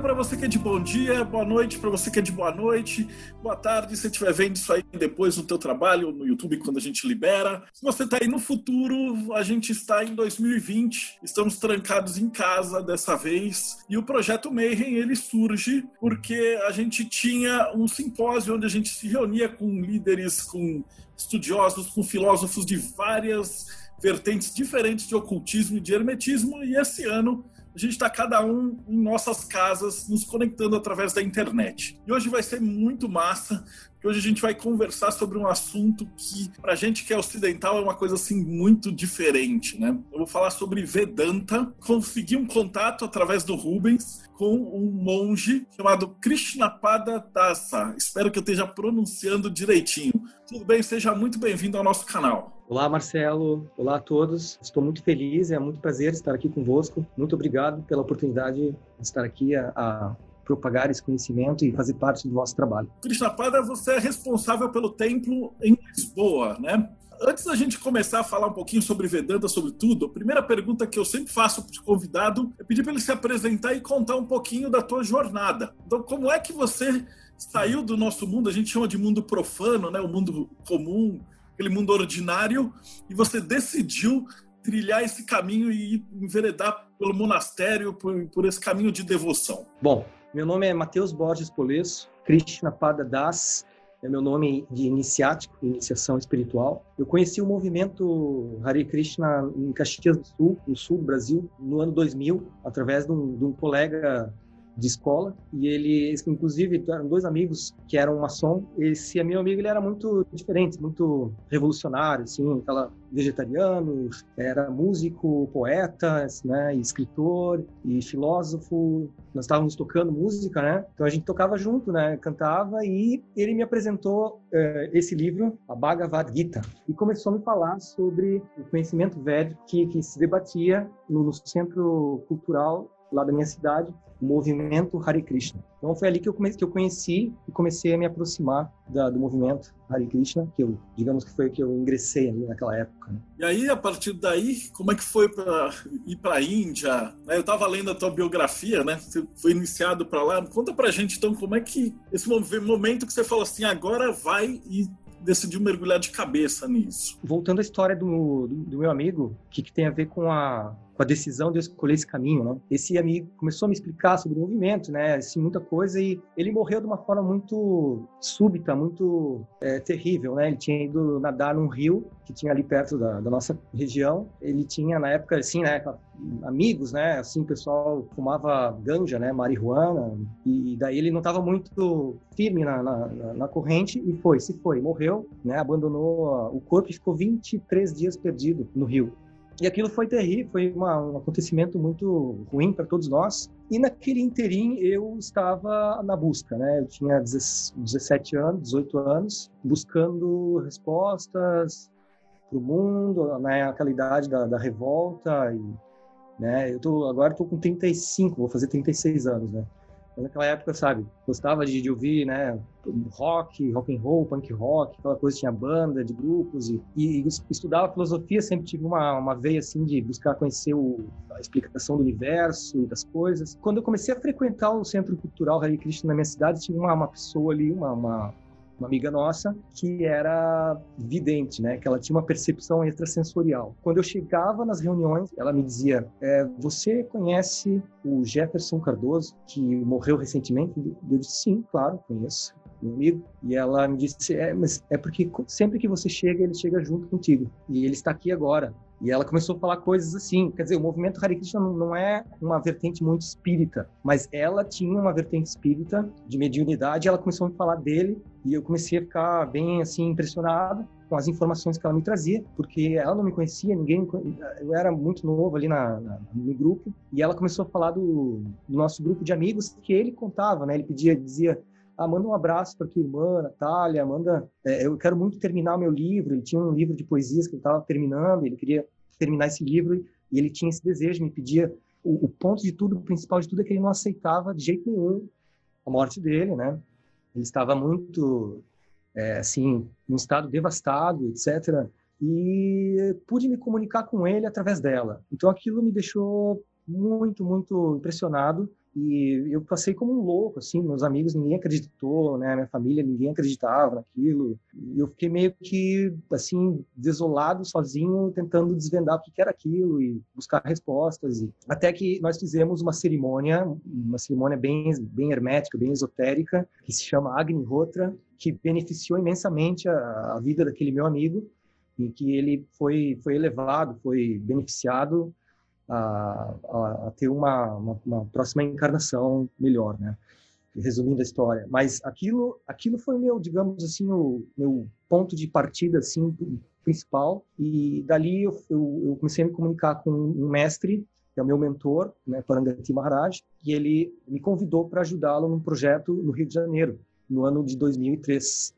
para você que é de bom dia, boa noite para você que é de boa noite, boa tarde se estiver vendo isso aí depois no teu trabalho, no YouTube, quando a gente libera. Se você está aí no futuro, a gente está em 2020, estamos trancados em casa dessa vez, e o Projeto Mayhem, ele surge porque a gente tinha um simpósio onde a gente se reunia com líderes, com estudiosos, com filósofos de várias vertentes diferentes de ocultismo e de hermetismo, e esse ano a gente está cada um em nossas casas, nos conectando através da internet. E hoje vai ser muito massa, porque hoje a gente vai conversar sobre um assunto que, para gente que é ocidental, é uma coisa assim muito diferente, né? Eu vou falar sobre Vedanta. Consegui um contato através do Rubens com um monge chamado Krishnapada Dasa. Espero que eu esteja pronunciando direitinho. Tudo bem? Seja muito bem-vindo ao nosso canal. Olá, Marcelo. Olá a todos. Estou muito feliz, é muito prazer estar aqui convosco. Muito obrigado pela oportunidade de estar aqui a, a propagar esse conhecimento e fazer parte do vosso trabalho. Krishnapada, você é responsável pelo templo em Lisboa, né? Antes da gente começar a falar um pouquinho sobre Vedanta, sobre tudo, a primeira pergunta que eu sempre faço para o convidado é pedir para ele se apresentar e contar um pouquinho da tua jornada. Então, como é que você saiu do nosso mundo? A gente chama de mundo profano, né? O mundo comum, aquele mundo ordinário, e você decidiu trilhar esse caminho e enveredar pelo monastério, por, por esse caminho de devoção? Bom, meu nome é Matheus Borges Polesso, Krishna Pada Das, é meu nome de iniciático, iniciação espiritual. Eu conheci o movimento Hare Krishna em Caxias do Sul, no sul do Brasil, no ano 2000, através de um, de um colega de escola e ele, inclusive, eram dois amigos que eram maçom. Esse meu amigo ele era muito diferente, muito revolucionário, assim, aquela vegetariano, era músico, poeta, né, escritor e filósofo. Nós estávamos tocando música, né? Então a gente tocava junto, né? Cantava e ele me apresentou eh, esse livro, a Bhagavad Gita, e começou a me falar sobre o conhecimento védico que, que se debatia no, no centro cultural lá da minha cidade, movimento Hare Krishna. Então foi ali que eu, comecei, que eu conheci e comecei a me aproximar da, do movimento Hare Krishna, que eu, digamos que foi que eu ingressei ali naquela época. Né? E aí, a partir daí, como é que foi para ir para a Índia? Né, eu estava lendo a tua biografia, né? Você foi iniciado para lá. Conta para gente, então, como é que esse momento que você falou assim, agora vai e decidiu mergulhar de cabeça nisso. Voltando à história do, do, do meu amigo, o que, que, tem a ver com a, com a decisão de eu escolher esse caminho, né? Esse amigo começou a me explicar sobre o movimento, né? Assim, muita coisa e ele morreu de uma forma muito súbita, muito é, terrível, né? Ele tinha ido nadar num rio que tinha ali perto da, da nossa região. Ele tinha, na época, assim, né? Amigos, né? Assim, o pessoal fumava ganja, né? Marihuana. E daí ele não estava muito firme na, na, na, corrente e foi, se foi, morreu, né? Abandonou o corpo e ficou 23 dias perdido no rio. E aquilo foi terrível, foi uma, um acontecimento muito ruim para todos nós. E naquele interim eu estava na busca, né? Eu tinha 17 anos, 18 anos, buscando respostas para o mundo, naquela né? idade da, da revolta. E, né? Eu tô, agora estou com 35, vou fazer 36 anos, né? Naquela época, sabe, gostava de, de, ouvir, né, rock, rock and roll, punk rock, aquela coisa, tinha banda de grupos e, e, estudava filosofia, sempre tive uma, uma veia, assim, de buscar conhecer o, a explicação do universo e das coisas. Quando eu comecei a frequentar o Centro Cultural Hare Krishna na minha cidade, tinha uma, uma pessoa ali, uma, uma uma amiga nossa que era vidente, né? Que ela tinha uma percepção extrasensorial. Quando eu chegava nas reuniões, ela me dizia: é, "Você conhece o Jefferson Cardoso que morreu recentemente?" Eu disse: "Sim, claro, conheço." Meu amigo, e ela me disse: é, mas é porque sempre que você chega, ele chega junto contigo, e ele está aqui agora. E ela começou a falar coisas assim. Quer dizer, o movimento Hare Krishna não é uma vertente muito espírita, mas ela tinha uma vertente espírita de mediunidade. Ela começou a me falar dele e eu comecei a ficar bem assim impressionado com as informações que ela me trazia, porque ela não me conhecia, ninguém, eu era muito novo ali na, na, no grupo, e ela começou a falar do, do, nosso grupo de amigos que ele contava, né? Ele pedia, dizia, ah, manda um abraço para tua irmã, Natália, manda, é, eu quero muito terminar o meu livro, ele tinha um livro de poesias que ele estava terminando, ele queria terminar esse livro e ele tinha esse desejo, me pedia, o, o ponto de tudo, o principal de tudo é que ele não aceitava de jeito nenhum a morte dele, né? Ele estava muito, é, assim, em um estado devastado, etc., e pude me comunicar com ele através dela. Então aquilo me deixou muito, muito impressionado e eu passei como um louco, assim, meus amigos, ninguém acreditou, né, minha família, ninguém acreditava naquilo. E eu fiquei meio que, assim, desolado, sozinho, tentando desvendar o que era aquilo e buscar respostas. E... Até que nós fizemos uma cerimônia, uma cerimônia bem, bem hermética, bem esotérica, que se chama Agni Hotra, que beneficiou imensamente a, a vida daquele meu amigo, em que ele foi, foi elevado, foi beneficiado a, a, ter uma, uma, uma, próxima encarnação melhor, né? Resumindo a história, mas aquilo, aquilo foi meu, digamos assim, o meu ponto de partida, assim, principal. E dali eu, eu, eu comecei a me comunicar com um mestre que é o meu mentor, né, Parangati Maharaj, e ele me convidou para ajudá-lo num projeto no Rio de Janeiro, no ano de 2003.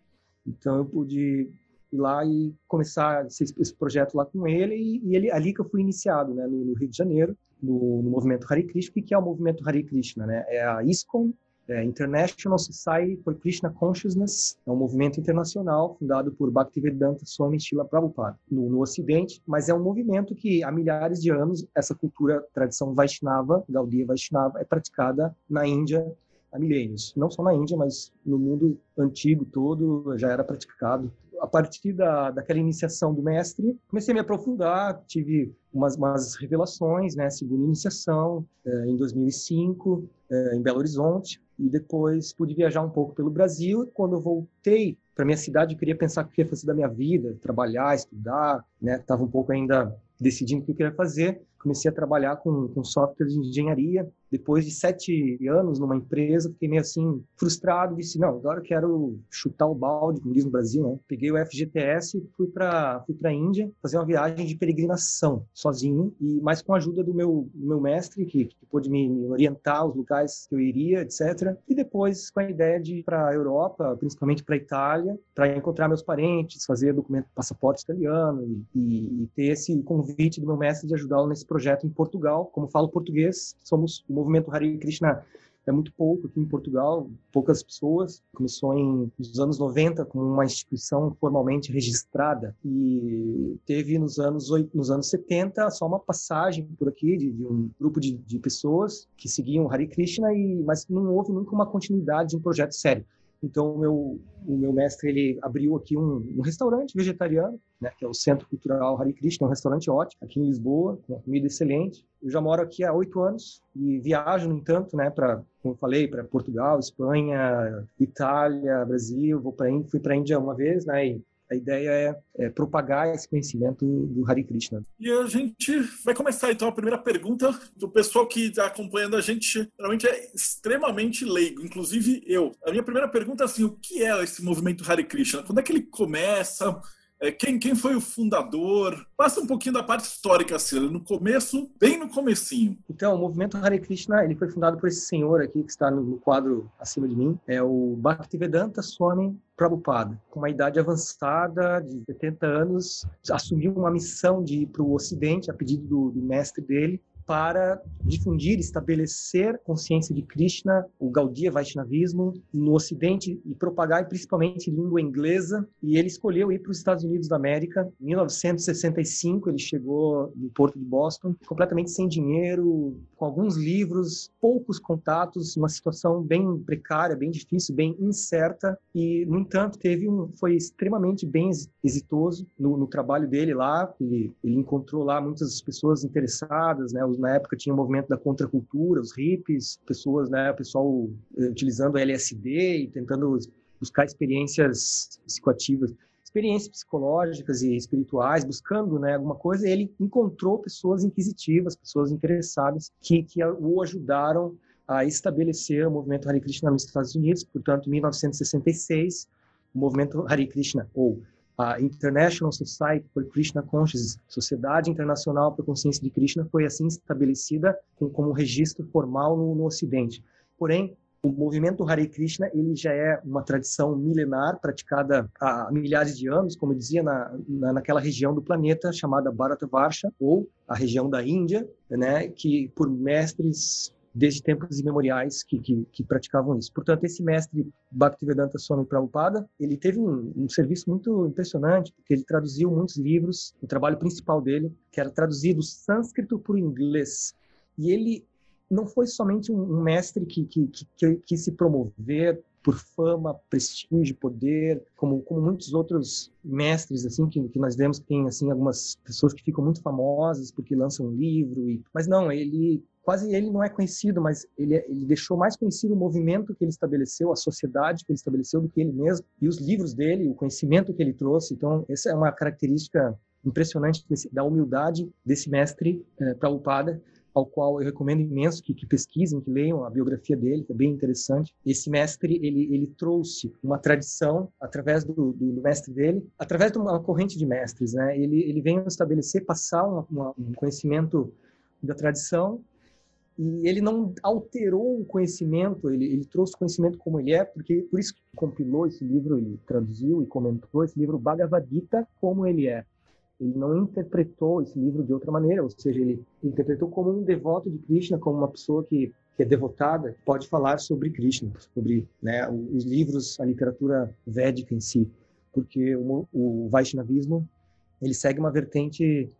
Então eu pude ir lá e começar esse, esse projeto lá com ele e, e, ele ali que eu fui iniciado, né, no, no Rio de Janeiro, no, no, movimento Hare Krishna. Que é o movimento Hare Krishna, né? É a ISKCON, é International Society for Krishna Consciousness, é um movimento internacional fundado por Bhaktivedanta Swami Srila Prabhupada no, no Ocidente, mas é um movimento que há milhares de anos essa cultura, tradição Vaishnava, Gaudiya Vaishnava, é praticada na Índia há milênios. Não só na Índia, mas no mundo antigo todo já era praticado a partir da, daquela iniciação do mestre, comecei a me aprofundar, tive umas, umas revelações, né, segunda iniciação, eh, em 2005, eh, em Belo Horizonte, e depois pude viajar um pouco pelo Brasil, e quando eu voltei para minha cidade, eu queria pensar o que ia fazer da minha vida, trabalhar, estudar, né, estava um pouco ainda decidindo o que eu queria fazer, comecei a trabalhar com, com software de engenharia. Depois de sete anos numa empresa, fiquei meio assim frustrado. Disse: não, agora eu quero chutar o balde, como diz no Brasil, né? Peguei o FGTS e fui para fui para Índia fazer uma viagem de peregrinação sozinho e mais com a ajuda do meu do meu mestre que, que pôde me, me orientar os lugares que eu iria, etc. E depois com a ideia de ir para a Europa, principalmente para a Itália, para encontrar meus parentes, fazer documento passaporte italiano e, e, e ter esse convite do meu mestre de ajudá-lo nesse projeto em Portugal. Como falo português, somos o movimento Hare Krishna é muito pouco aqui em Portugal, poucas pessoas. Começou em nos anos 90 como uma instituição formalmente registrada e teve nos anos nos anos 70 só uma passagem por aqui de, de um grupo de, de, pessoas que seguiam Hare Krishna e mas não houve nunca uma continuidade de um projeto sério. Então, o meu, o meu mestre ele abriu aqui um, um restaurante vegetariano, né, que é o Centro Cultural Hare Krishna, é um restaurante ótimo aqui em Lisboa, com comida excelente. Eu já moro aqui há oito anos e viajo, no entanto, né, para, como eu falei, para Portugal, Espanha, Itália, Brasil. Vou para fui para a Índia uma vez, né, e a ideia é, é, propagar esse conhecimento do Hare Krishna. E a gente vai começar então a primeira pergunta do pessoal que está acompanhando a gente. Realmente é extremamente leigo, inclusive eu. A minha primeira pergunta é assim: o que é esse movimento Hare Krishna? Quando é que ele começa? É, quem, quem foi o fundador? Passa um pouquinho da parte histórica, assim, no começo, bem no comecinho. Então, o movimento Hare Krishna, ele foi fundado por esse senhor aqui que está no quadro acima de mim, é o Bhaktivedanta Swami Prabhupada, com uma idade avançada de 70 anos, assumiu uma missão de ir para o Ocidente a pedido do, do mestre dele para difundir, estabelecer consciência de Krishna, o Gaudiya Vaishnavismo, no Ocidente e propagar principalmente língua inglesa. E ele escolheu ir para os Estados Unidos da América. Em 1965, ele chegou no porto de Boston, completamente sem dinheiro, com alguns livros, poucos contatos, uma situação bem precária, bem difícil, bem incerta. E, no entanto, teve um, foi extremamente bem exitoso no, no trabalho dele lá. Ele, ele encontrou lá muitas pessoas interessadas, né? Os na época tinha o movimento da contracultura, os hippies, pessoas, né, o pessoal eh, utilizando LSD e tentando buscar experiências psicoativas, experiências psicológicas e espirituais, buscando, né, alguma coisa, ele encontrou pessoas inquisitivas, pessoas interessadas que, que o ajudaram a estabelecer o movimento Hare Krishna nos Estados Unidos, portanto, em 1966, o movimento Hare Krishna, ou a International Society for Krishna Consciousness, Sociedade Internacional para a Consciência de Krishna, foi assim estabelecida com, como um registro formal no, no Ocidente. Porém, O movimento Hare Krishna ele já é uma tradição milenar praticada há milhares de anos, como dizia, na, na, naquela região do planeta chamada Bharatavarsha, ou a região da Índia, né, que por mestres desde tempos imemoriais que, que, que, praticavam isso. Portanto, esse mestre Bhaktivedanta Swami Prabhupada, ele teve um, um, serviço muito impressionante, porque ele traduziu muitos livros, o trabalho principal dele, que era traduzir do sânscrito para o inglês. E ele não foi somente um, um mestre que, que, que, que se promover por fama, prestígio, poder, como, como muitos outros mestres assim que, que nós vemos que tem assim algumas pessoas que ficam muito famosas porque lançam um livro e mas não ele quase ele não é conhecido, mas ele, é, ele deixou mais conhecido o movimento que ele estabeleceu, a sociedade que ele estabeleceu do que ele mesmo, e os livros dele, o conhecimento que ele trouxe. Então, essa é uma característica impressionante da humildade desse mestre é, Prabhupada, ao qual eu recomendo imenso que, que, pesquisem, que leiam a biografia dele, que é bem interessante. Esse mestre, ele, ele trouxe uma tradição através do, do, do, mestre dele, através de uma corrente de mestres, né? Ele, ele vem estabelecer, passar uma, uma, um conhecimento da tradição e ele não alterou o conhecimento, ele, ele trouxe o conhecimento como ele é, porque por isso que compilou esse livro, ele traduziu e comentou esse livro Bhagavad Gita como ele é. Ele não interpretou esse livro de outra maneira, ou seja, ele interpretou como um devoto de Krishna, como uma pessoa que, que é devotada, pode falar sobre Krishna, sobre né, os livros, a literatura védica em si, porque o, o Vaishnavismo ele segue uma vertente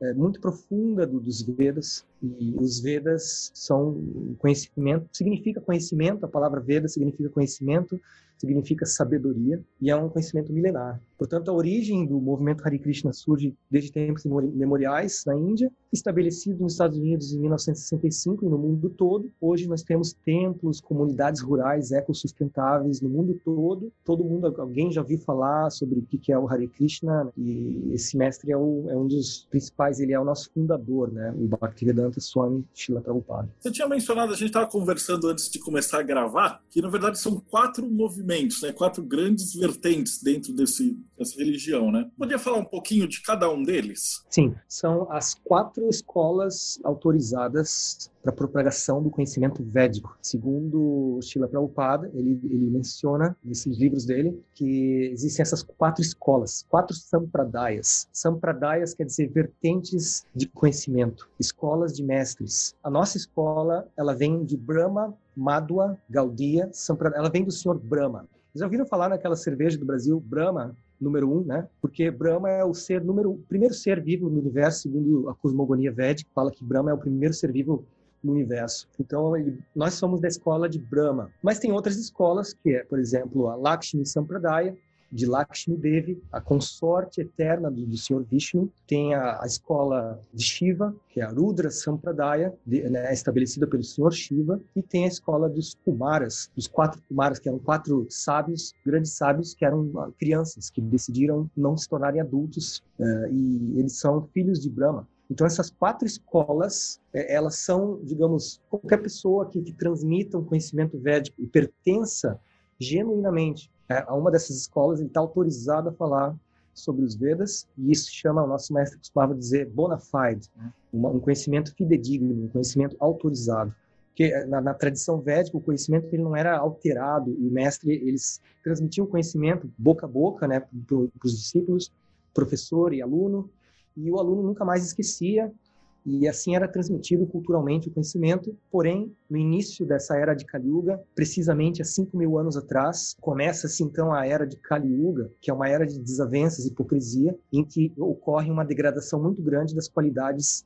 é, muito profunda do, dos Vedas e os Vedas são conhecimento, significa conhecimento, a palavra Veda significa conhecimento, significa sabedoria e é um conhecimento milenar. Portanto, a origem do movimento Hare Krishna surge desde tempos memoriais na Índia, estabelecido nos Estados Unidos em 1965 e no mundo todo. Hoje nós temos templos, comunidades rurais ecossustentáveis no mundo todo. Todo mundo, alguém já ouviu falar sobre o que é o Hare Krishna e esse mestre é, o, é um dos principais, ele é o nosso fundador, né? O Bhaktivedanta Swami Srila Prabhupada. Você tinha mencionado, a gente estava conversando antes de começar a gravar, que na verdade são quatro movimentos, né? Quatro grandes vertentes dentro desse essa religião, né? Podia falar um pouquinho de cada um deles? Sim, são as quatro escolas autorizadas para a propagação do conhecimento védico. Segundo Srila Prabhupada, ele, ele menciona nesses livros dele que existem essas quatro escolas, quatro sampradayas. Sampradayas quer dizer vertentes de conhecimento, escolas de mestres. A nossa escola, ela vem de Brahma, Madhua, Gaudiya, Sampradaya, ela vem do senhor Brahma. Já ouviram falar naquela cerveja do Brasil, Brahma, número um, né? Porque Brahma é o ser número, primeiro ser vivo no universo, segundo a cosmogonia védica, fala que Brahma é o primeiro ser vivo no universo. Então, ele, nós somos da escola de Brahma. Mas tem outras escolas, que é, por exemplo, a Lakshmi Sampradaya, de Lakshmi Devi, a consorte eterna do, do Senhor Vishnu. Tem a, a, escola de Shiva, que é a Rudra Sampradaya, de, né, estabelecida pelo Senhor Shiva. E tem a escola dos Kumaras, dos quatro Kumaras, que eram quatro sábios, grandes sábios, que eram uh, crianças, que decidiram não se tornarem adultos. Uh, e eles são filhos de Brahma. Então, essas quatro escolas, é, elas são, digamos, qualquer pessoa que, que transmita um conhecimento védico e pertença genuinamente é, a uma dessas escolas, ele está autorizado a falar sobre os Vedas, e isso chama, o nosso mestre costumava dizer, bona fide, né? um conhecimento fidedigno, um conhecimento autorizado. Porque é, na, na, tradição védica, o conhecimento ele não era alterado, e o mestre, eles transmitiam o conhecimento boca a boca né, para os discípulos, professor e aluno, e o aluno nunca mais esquecia, e assim era transmitido culturalmente o conhecimento. Porém, no início dessa era de Kali Yuga, precisamente há 5 mil anos atrás, começa-se então a era de Kali Yuga, que é uma era de desavenças e hipocrisia, em que ocorre uma degradação muito grande das qualidades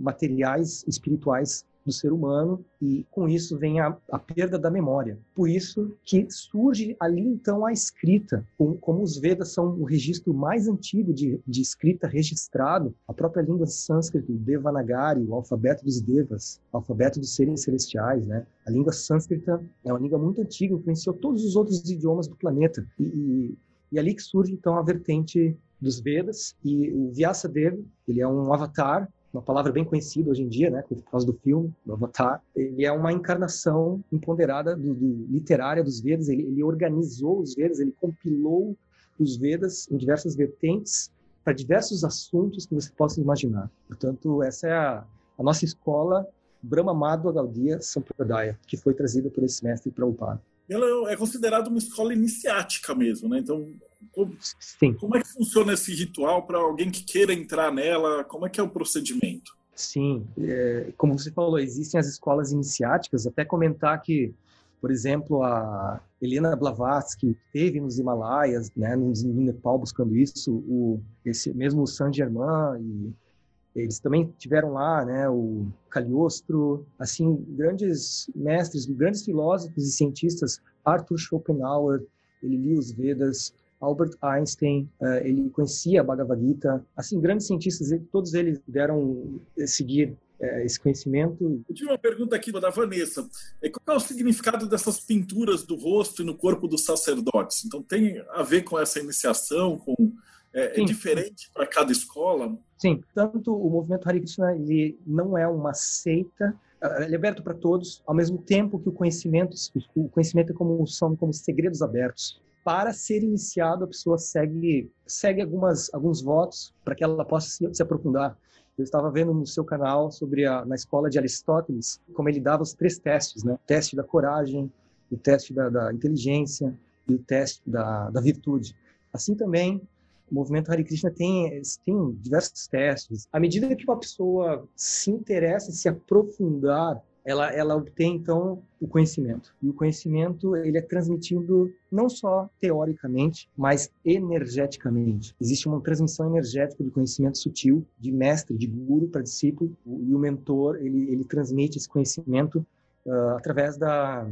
materiais, espirituais do ser humano e com isso vem a, a, perda da memória. Por isso que surge ali então a escrita, como, como os Vedas são o registro mais antigo de, de escrita registrado, a própria língua sânscrita, o Devanagari, o alfabeto dos Devas, o alfabeto dos seres celestiais, né? A língua sânscrita é uma língua muito antiga, influenciou todos os outros idiomas do planeta e, e, e ali que surge então a vertente dos Vedas e o Vyasadeva, ele é um avatar uma palavra bem conhecida hoje em dia, né, por causa do filme, do Avatar. Ele é uma encarnação empoderada do, do literária dos Vedas. Ele, ele organizou os Vedas, ele compilou os Vedas em diversas vertentes para diversos assuntos que você possa imaginar. Portanto, essa é a, a nossa escola Brahma Madhva Gaudiya Sampradaya, que foi trazida por esse mestre Prabhupada. Ela é considerada uma escola iniciática mesmo, né? Então, como, Sim. como é que funciona esse ritual para alguém que queira entrar nela? Como é que é o procedimento? Sim, é, como você falou, existem as escolas iniciáticas. Até comentar que, por exemplo, a Helena Blavatsky teve nos Himalaias, né, no, no Nepal buscando isso. O esse mesmo Saint Germain e eles também tiveram lá, né, o Cagliostro, assim, grandes mestres, grandes filósofos e cientistas, Arthur Schopenhauer, ele lia os Vedas, Albert Einstein, uh, ele conhecia a Bhagavad Gita, assim, grandes cientistas, todos eles puderam seguir uh, esse conhecimento. Eu tive uma pergunta aqui da Vanessa. Qual é o significado dessas pinturas do rosto e no corpo dos sacerdotes? Então, tem a ver com essa iniciação, com é, é diferente para cada escola? Sim, tanto o movimento Hare Krishna ele não é uma seita, ele é aberto para todos, ao mesmo tempo que o conhecimento, o conhecimento é como são como segredos abertos. Para ser iniciado, a pessoa segue segue algumas alguns votos para que ela possa se, se aprofundar. Eu estava vendo no seu canal sobre a na escola de Aristóteles como ele dava os três testes, né? O teste da coragem, o teste da, da inteligência e o teste da, da virtude. Assim também o movimento Hare Krishna tem, tem diversos testes. À medida que uma pessoa se interessa em se aprofundar, ela, ela obtém, então, o conhecimento. E o conhecimento, ele é transmitido não só teoricamente, mas energeticamente. Existe uma transmissão energética de conhecimento sutil, de mestre, de guru para discípulo, e o mentor, ele, ele transmite esse conhecimento uh, através da,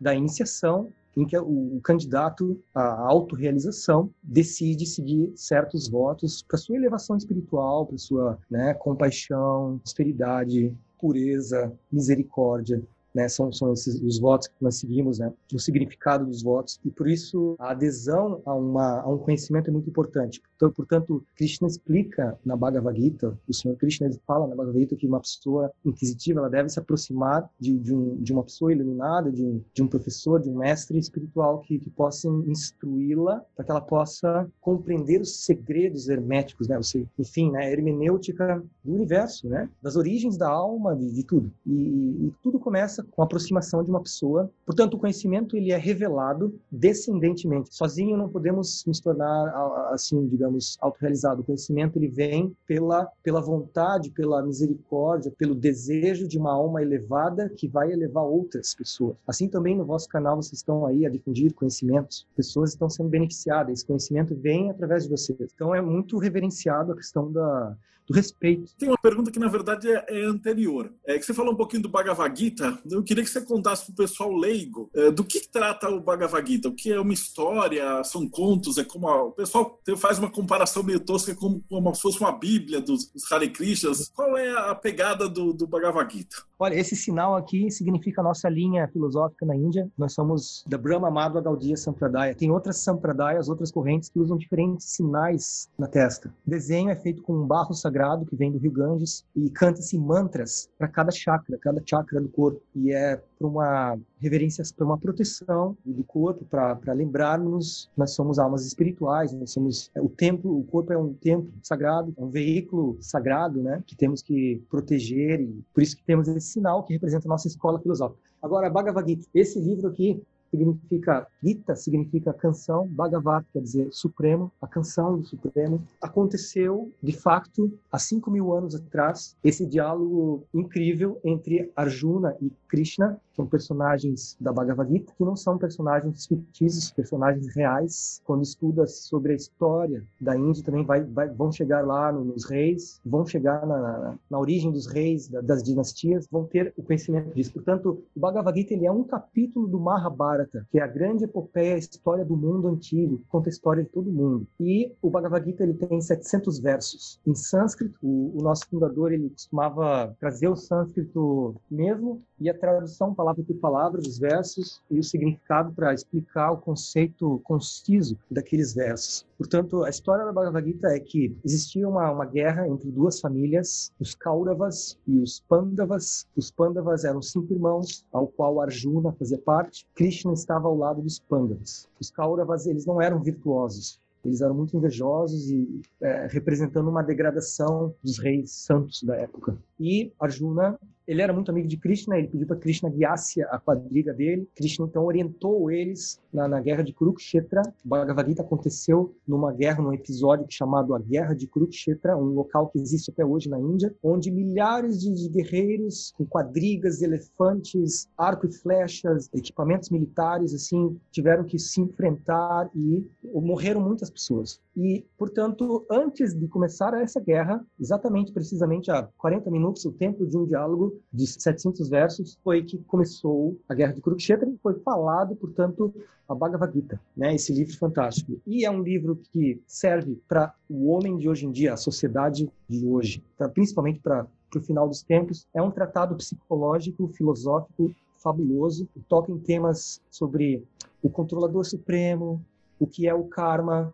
da iniciação em que o, candidato à autorrealização decide seguir certos votos para sua elevação espiritual, para sua né, compaixão, austeridade, pureza, misericórdia, né? São, são esses os votos que nós seguimos, né? O significado dos votos e por isso a adesão a, uma, a um conhecimento é muito importante. Então, portanto, Krishna explica na Bhagavad Gita, o Senhor Krishna fala na Bhagavad Gita que uma pessoa inquisitiva ela deve se aproximar de, de, um, de uma pessoa iluminada, de um, de um professor, de um mestre espiritual que, que possa instruí-la para que ela possa compreender os segredos herméticos, né? Enfim, né? Hermenêutica do universo, né? Das origens da alma, de, de tudo. E, e tudo começa com a aproximação de uma pessoa. Portanto, o conhecimento ele é revelado descendentemente. Sozinho não podemos nos tornar assim, digamos, autorrealizado. O conhecimento ele vem pela pela vontade, pela misericórdia, pelo desejo de uma alma elevada que vai elevar outras pessoas. Assim também no vosso canal vocês estão aí a difundir conhecimentos. Pessoas estão sendo beneficiadas. Esse conhecimento vem através de vocês. Então é muito reverenciado a questão da do respeito. Tem uma pergunta que, na verdade, é, é, anterior. É que você falou um pouquinho do Bhagavad Gita. Eu queria que você contasse para o pessoal leigo é, do que, trata o Bhagavad Gita. O que é uma história? São contos? É como a, o pessoal faz uma comparação meio tosca como, como se fosse uma Bíblia dos, dos Hare Krishnas. Qual é a pegada do, do Bhagavad Gita? Olha, esse sinal aqui significa a nossa linha filosófica na Índia. Nós somos da Brahma Madhva Gaudiya Sampradaya. Tem outras Sampradayas, outras correntes que usam diferentes sinais na testa. O desenho é feito com um barro sagrado que vem do Rio Ganges e canta-se mantras para cada chakra, cada chakra do corpo. E é para uma reverência, para uma proteção do corpo, para lembrarmos nós somos almas espirituais, nós somos é, o templo, o corpo é um templo sagrado, é um veículo sagrado, né, que temos que proteger e por isso que temos esse sinal que representa a nossa escola filosófica. Agora, Bhagavad Gita, esse livro aqui significa Gita, significa canção, Bhagavat quer dizer Supremo, a canção do Supremo. Aconteceu, de fato, há 5 mil anos atrás, esse diálogo incrível entre Arjuna e Krishna, são personagens da Bhagavad Gita, que não são personagens fictícios, personagens reais. Quando estuda sobre a história da Índia, também vai, vai, vão chegar lá nos reis, vão chegar na, na, na origem dos reis, da, das dinastias, vão ter o conhecimento disso. Portanto, o Bhagavad Gita ele é um capítulo do Mahabharata, que é a grande epopeia, a história do mundo antigo, conta a história de todo mundo. E o Bhagavad Gita ele tem 700 versos. Em sânscrito, o, o nosso fundador ele costumava trazer o sânscrito mesmo e a tradução palavra por palavra dos versos e o significado para explicar o conceito conciso daqueles versos. Portanto, a história da Bhagavad Gita é que existia uma, uma guerra entre duas famílias, os Kauravas e os Pandavas. Os Pandavas eram cinco irmãos, ao qual Arjuna fazia parte. Krishna estava ao lado dos Pandavas. Os Kauravas, eles não eram virtuosos. Eles eram muito invejosos e é, representando uma degradação dos reis santos da época. E Arjuna ele era muito amigo de Krishna, ele pediu para Krishna guiasse a quadriga dele. Krishna então orientou eles na, na guerra de Kurukshetra. Bhagavad Gita aconteceu numa guerra, num episódio chamado a Guerra de Kurukshetra, um local que existe até hoje na Índia, onde milhares de guerreiros com quadrigas, elefantes, arco e flechas, equipamentos militares, assim, tiveram que se enfrentar e morreram muitas pessoas. E, portanto, antes de começar essa guerra, exatamente, precisamente há 40 minutos, o tempo de um diálogo de 700 versos, foi que começou a Guerra de Kurukshetra e foi falado, portanto, a Bhagavad Gita, né? Esse livro fantástico. E é um livro que serve para o homem de hoje em dia, a sociedade de hoje, pra, principalmente para o final dos tempos. É um tratado psicológico, filosófico, fabuloso. Toca em temas sobre o controlador supremo, o que é o karma,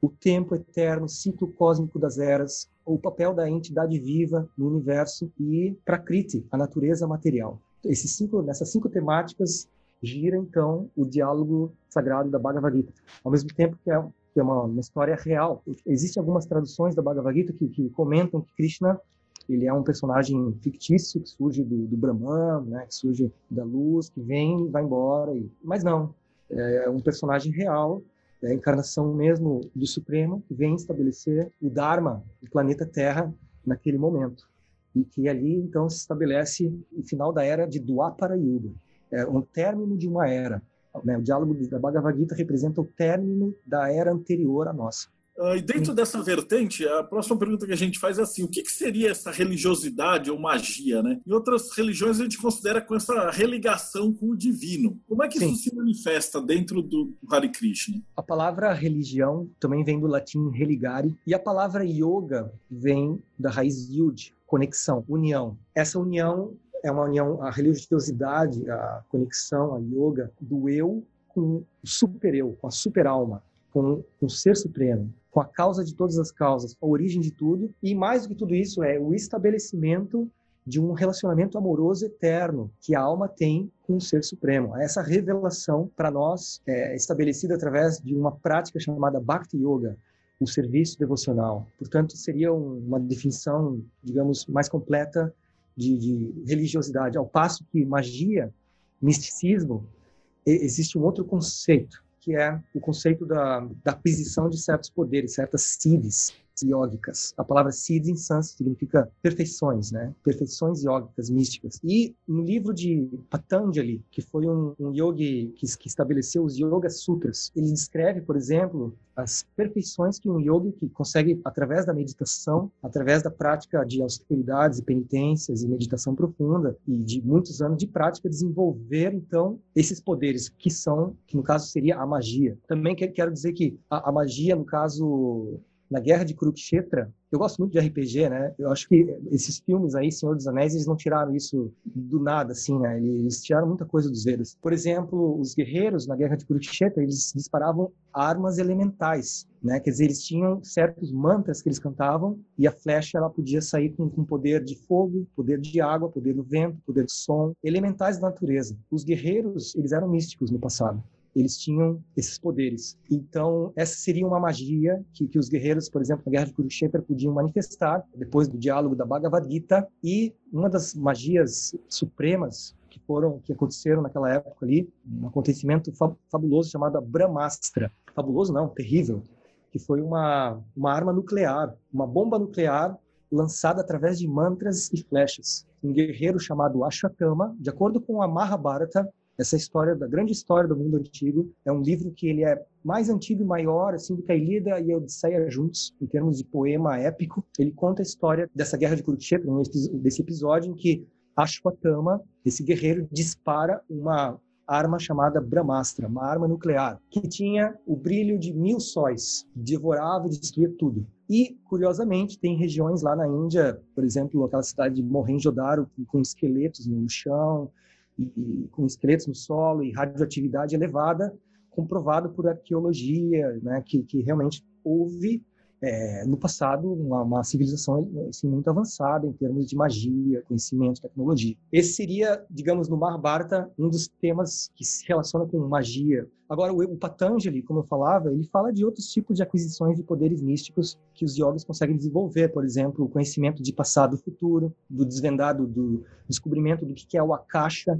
o tempo eterno, ciclo cósmico das eras, o papel da entidade viva no universo e Prakriti, a natureza material. Esses cinco, nessas cinco temáticas gira então o diálogo sagrado da Bhagavad Gita, ao mesmo tempo que é, que é uma, uma, história real. Existem algumas traduções da Bhagavad Gita que, que, comentam que Krishna ele é um personagem fictício que surge do, do Brahman, né, que surge da luz, que vem e vai embora. E... Mas não, é um personagem real é a encarnação mesmo do Supremo que vem estabelecer o Dharma do planeta Terra naquele momento. E que ali, então, se estabelece o final da era de Dwapara Yuga, é um término de uma era. Né? O diálogo da Bhagavad Gita representa o término da era anterior à nossa. Uh, e dentro dessa vertente, a próxima pergunta que a gente faz é assim: o que, que, seria essa religiosidade ou magia? Né? Em outras religiões, a gente considera com essa religação com o divino. Como é que Sim. isso se manifesta dentro do Hare Krishna? A palavra religião também vem do latim religare, e a palavra yoga vem da raiz yud, conexão, união. Essa união é uma união, a religiosidade, a conexão, a yoga do eu com o super-eu, com a super-alma, com, com o ser supremo com a causa de todas as causas, a origem de tudo, e mais do que tudo isso é o estabelecimento de um relacionamento amoroso eterno que a alma tem com o Ser Supremo. Essa revelação, para nós, é estabelecida através de uma prática chamada Bhakti Yoga, o serviço devocional. Portanto, seria uma definição, digamos, mais completa de, de religiosidade, ao passo que magia, misticismo, existe um outro conceito que é o conceito da, da aquisição de certos poderes, certas siddhis yógicas. A palavra siddhi em sânscrito significa perfeições, né? Perfeições yógicas, místicas. E no livro de Patanjali, que foi um, um yogi que, que estabeleceu os Yoga Sutras, ele descreve, por exemplo, as perfeições que um yogi que consegue através da meditação, através da prática de austeridades e penitências e meditação profunda e de muitos anos de prática desenvolver então esses poderes que são, que no caso seria a magia. Também quero dizer que a, a magia no caso na Guerra de Kurukshetra, eu gosto muito de RPG, né? Eu acho que esses filmes aí, Senhor dos Anéis, eles não tiraram isso do nada, assim, né? Eles tiraram muita coisa dos Vedas. Por exemplo, os guerreiros na Guerra de Kurukshetra, eles disparavam armas elementais, né? Quer dizer, eles tinham certos mantras que eles cantavam e a flecha ela podia sair com, com poder de fogo, poder de água, poder do vento, poder do som, elementais da natureza. Os guerreiros, eles eram místicos no passado eles tinham esses poderes. Então, essa seria uma magia que, que os guerreiros, por exemplo, na Guerra de Kurukshetra, podiam manifestar depois do diálogo da Bhagavad Gita. E uma das magias supremas que foram que aconteceram naquela época ali, um acontecimento fabuloso chamado Brahmastra. Fabuloso não, terrível, que foi uma uma arma nuclear, uma bomba nuclear lançada através de mantras e flechas. Um guerreiro chamado Ashwatthama, de acordo com a Mahabharata, essa história da grande história do mundo antigo é um livro que ele é mais antigo e maior assim do que a Ilíada e a Odisseia juntos, em termos de poema épico. Ele conta a história dessa guerra de Kurukshetra, desse episódio em que Ashwatthama, esse guerreiro, dispara uma arma chamada Brahmastra, uma arma nuclear, que tinha o brilho de mil sóis, devorava e destruía tudo. E, curiosamente, tem regiões lá na Índia, por exemplo, aquela cidade de Mohenjo-Daro, com esqueletos no chão, e, com esqueletos no solo e radioatividade elevada, comprovado por arqueologia, né, que, que realmente houve é, no passado, uma, uma civilização assim, muito avançada em termos de magia, conhecimento, tecnologia. Esse seria, digamos, no Mahabharata, um dos temas que se relaciona com magia. Agora, o, o Patanjali, como eu falava, ele fala de outros tipos de aquisições de poderes místicos que os yogis conseguem desenvolver, por exemplo, o conhecimento de passado e futuro, do desvendado, do descobrimento do que é o Akasha,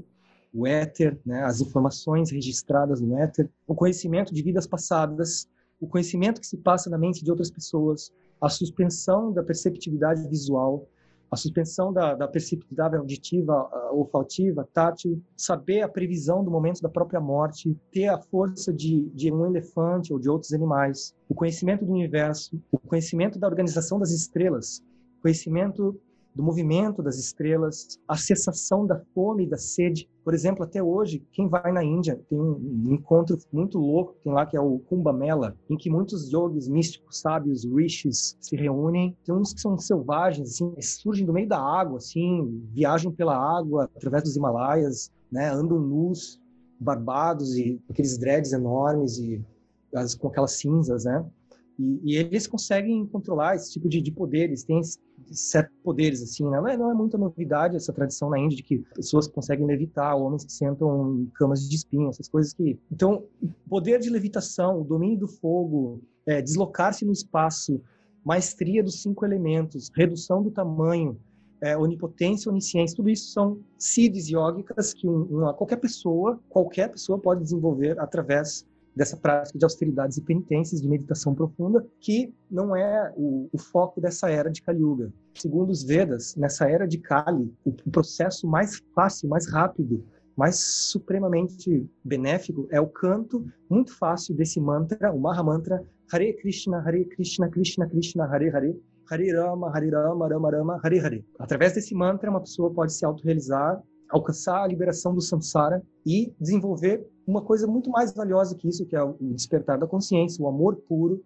o éter, né, as informações registradas no éter, o conhecimento de vidas passadas, o conhecimento que se passa na mente de outras pessoas, a suspensão da perceptividade visual, a suspensão da, da perceptividade auditiva, olfativa, tátil, saber a previsão do momento da própria morte, ter a força de, de um elefante ou de outros animais, o conhecimento do universo, o conhecimento da organização das estrelas, conhecimento do movimento das estrelas, a cessação da fome e da sede. Por exemplo, até hoje, quem vai na Índia tem um encontro muito louco, tem lá que é o Kumbh Mela, em que muitos yogis místicos, sábios, rishis se reúnem. Tem uns que são selvagens, assim, surgem do meio da água, assim, viajam pela água através dos Himalaias, né, andam nus, barbados e aqueles dreads enormes e as, com aquelas cinzas, né? E, e, eles conseguem controlar esse tipo de, de poderes, tem certos poderes, assim, né? não, é, não é muita novidade essa tradição na Índia de que pessoas conseguem levitar, homens que sentam em camas de espinho, essas coisas que... Então, poder de levitação, o domínio do fogo, é, deslocar-se no espaço, maestria dos cinco elementos, redução do tamanho, é, onipotência, onisciência, tudo isso são siddhis yógicas que uma, qualquer pessoa, qualquer pessoa pode desenvolver através dessa prática de austeridades e penitências, de meditação profunda, que não é o, o foco dessa era de Kali Yuga. Segundo os Vedas, nessa era de Kali, o, o processo mais fácil, mais rápido, mais supremamente benéfico é o canto muito fácil desse mantra, o Maha Mantra, Hare Krishna, Hare Krishna, Krishna Krishna, Hare Hare, Hare Rama, Hare Rama, Rama Rama, Hare Hare. Através desse mantra, uma pessoa pode se autorrealizar, alcançar a liberação do samsara e desenvolver uma coisa muito mais valiosa que isso, que é o despertar da consciência, o amor puro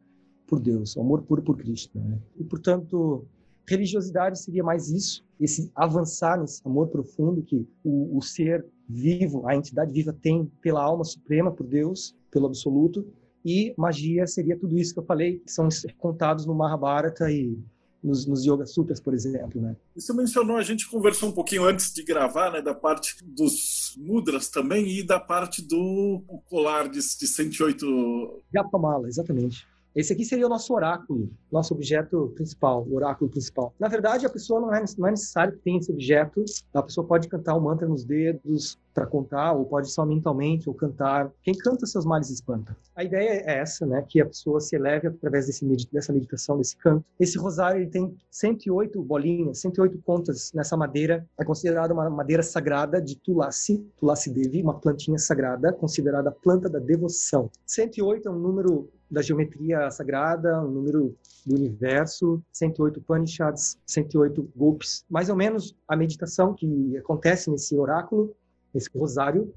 por Deus, o amor puro por Cristo. Né? E, portanto, religiosidade seria mais isso, esse avançar nesse amor profundo que o, o ser vivo, a entidade viva tem pela alma suprema, por Deus, pelo absoluto, e magia seria tudo isso que eu falei, que são contados no Mahabharata e nos, nos Yoga Sutras, por exemplo. Né? Você mencionou, a gente conversou um pouquinho antes de gravar, né, da parte dos mudras também e da parte do colar de, de 108... Japamala, exatamente. Esse aqui seria o nosso oráculo, nosso objeto principal, o oráculo principal. Na verdade, a pessoa não é, não é necessário que tenha esse objeto. A pessoa pode cantar o um mantra nos dedos para contar, ou pode só mentalmente, ou cantar. Quem canta seus males espanta. A ideia é essa, né? Que a pessoa se eleve através desse dessa meditação, desse canto. Esse rosário ele tem 108 bolinhas, 108 pontas nessa madeira. É considerada uma madeira sagrada de Tulasi, Tulasi Devi, uma plantinha sagrada, considerada a planta da devoção. 108 é um número da geometria sagrada, o número do universo, 108 Upanishads, 108 golpes. Mais ou menos a meditação que acontece nesse oráculo, nesse rosário,